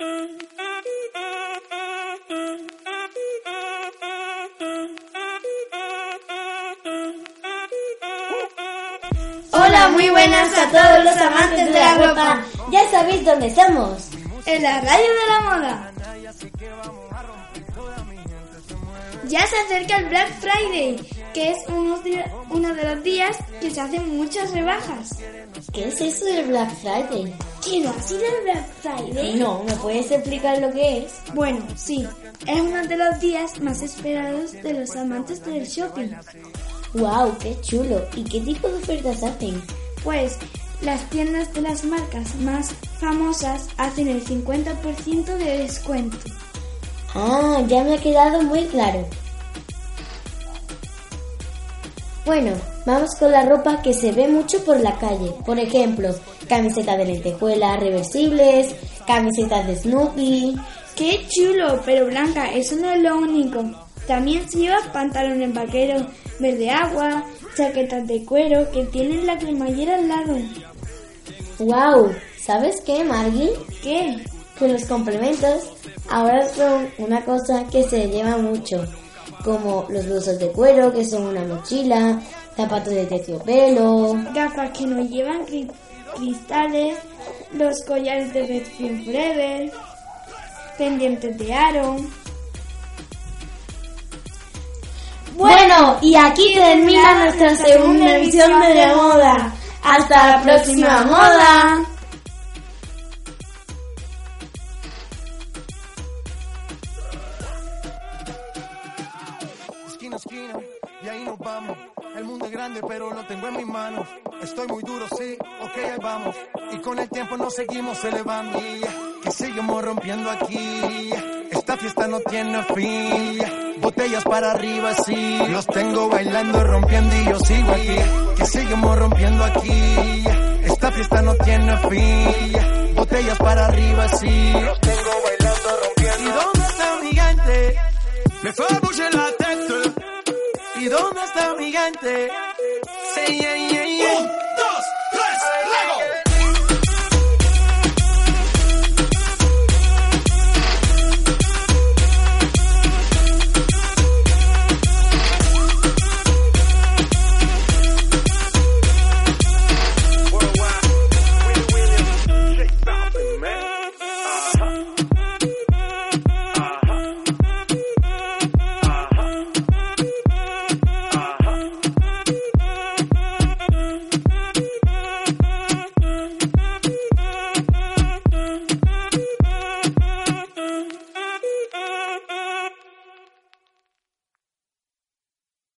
Hola, muy buenas a todos los amantes de la ropa. Ya sabéis dónde estamos. En la radio de la moda. Ya se acerca el Black Friday, que es uno de los días que se hacen muchas rebajas. ¿Qué es eso del Black Friday? ¿Qué no ha sido el Black Friday? No, ¿me puedes explicar lo que es? Bueno, sí, es uno de los días más esperados de los amantes del shopping. ¡Wow! ¡Qué chulo! ¿Y qué tipo de ofertas hacen? Pues las tiendas de las marcas más famosas hacen el 50% de descuento. Ah, ya me ha quedado muy claro. Bueno, vamos con la ropa que se ve mucho por la calle. Por ejemplo, camisetas de lentejuela reversibles, camisetas de Snoopy. ¡Qué chulo! Pero Blanca, eso no es lo único. También se lleva pantalones vaqueros, verde agua, chaquetas de cuero que tienen la cremallera al lado. ¡Wow! ¿Sabes qué, Margie? ¿Qué? Que los complementos ahora son una cosa que se lleva mucho, como los blusos de cuero, que son una mochila, zapatos de terciopelo, gafas que no llevan cristales, los collares de Best Forever, pendientes de aro. Bueno, y aquí termina nuestra segunda edición de la moda. Hasta la próxima moda. Esquina, y ahí nos vamos. El mundo es grande, pero lo tengo en mis manos. Estoy muy duro, sí, ok, ahí vamos. Y con el tiempo nos seguimos elevando. Que seguimos rompiendo aquí. Esta fiesta no tiene fin botellas para arriba, sí. Los tengo bailando, rompiendo y yo sigo aquí. Que seguimos rompiendo aquí. Esta fiesta no tiene fin. Botellas para arriba, sí. Los tengo bailando, rompiendo. ¿Y dónde está mi gente? Me fue a la. ¿Y dónde está mi gente? Yeah, yeah, yeah.